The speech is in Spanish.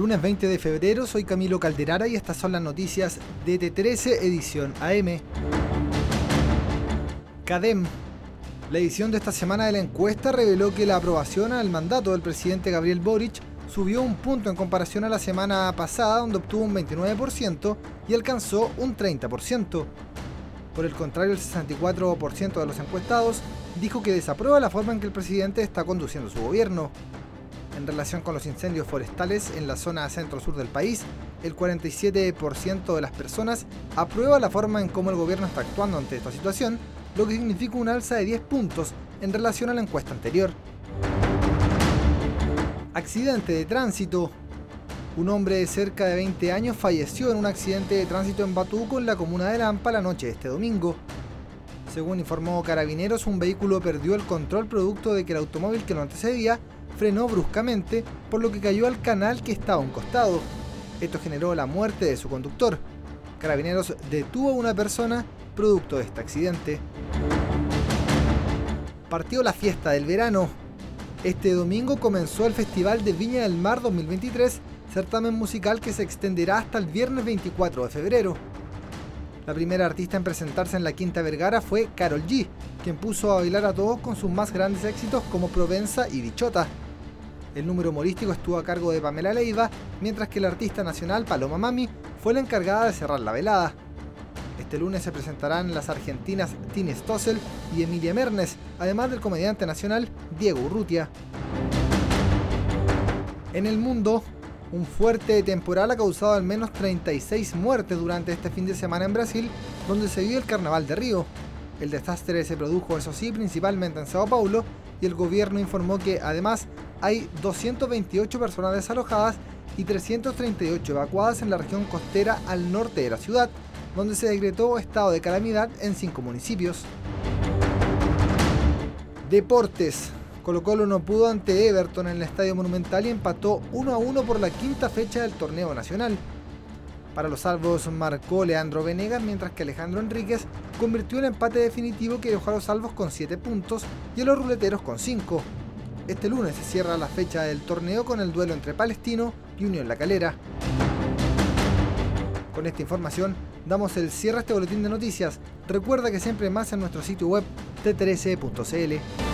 Lunes 20 de febrero, soy Camilo Calderara y estas son las noticias de T13 edición AM. CADEM. La edición de esta semana de la encuesta reveló que la aprobación al mandato del presidente Gabriel Boric subió un punto en comparación a la semana pasada, donde obtuvo un 29% y alcanzó un 30%. Por el contrario, el 64% de los encuestados dijo que desaprueba la forma en que el presidente está conduciendo su gobierno. En relación con los incendios forestales en la zona centro-sur del país, el 47% de las personas aprueba la forma en cómo el gobierno está actuando ante esta situación, lo que significa un alza de 10 puntos en relación a la encuesta anterior. Accidente de tránsito. Un hombre de cerca de 20 años falleció en un accidente de tránsito en Batuco, en la comuna de Lampa, la noche de este domingo. Según informó Carabineros, un vehículo perdió el control producto de que el automóvil que lo antecedía frenó bruscamente, por lo que cayó al canal que estaba a un costado. Esto generó la muerte de su conductor. Carabineros detuvo a una persona producto de este accidente. Partió la fiesta del verano. Este domingo comenzó el Festival de Viña del Mar 2023, certamen musical que se extenderá hasta el viernes 24 de febrero. La primera artista en presentarse en la Quinta Vergara fue Carol G, quien puso a bailar a todos con sus más grandes éxitos como Provenza y Bichota. El número humorístico estuvo a cargo de Pamela Leiva, mientras que la artista nacional Paloma Mami fue la encargada de cerrar la velada. Este lunes se presentarán las argentinas Tini Stossel y Emilia Mernes, además del comediante nacional Diego Urrutia. En el mundo, un fuerte temporal ha causado al menos 36 muertes durante este fin de semana en Brasil, donde se vio el Carnaval de Río. El desastre se produjo, eso sí, principalmente en Sao Paulo, y el gobierno informó que además hay 228 personas desalojadas y 338 evacuadas en la región costera al norte de la ciudad, donde se decretó estado de calamidad en cinco municipios. Deportes. Colo Colo no pudo ante Everton en el Estadio Monumental y empató 1 a 1 por la quinta fecha del torneo nacional. Para los salvos marcó Leandro Venegas, mientras que Alejandro Enríquez convirtió el empate definitivo que dejó a los salvos con 7 puntos y a los ruleteros con 5. Este lunes se cierra la fecha del torneo con el duelo entre Palestino y Unión La Calera. Con esta información damos el cierre a este boletín de noticias. Recuerda que siempre más en nuestro sitio web t13.cl.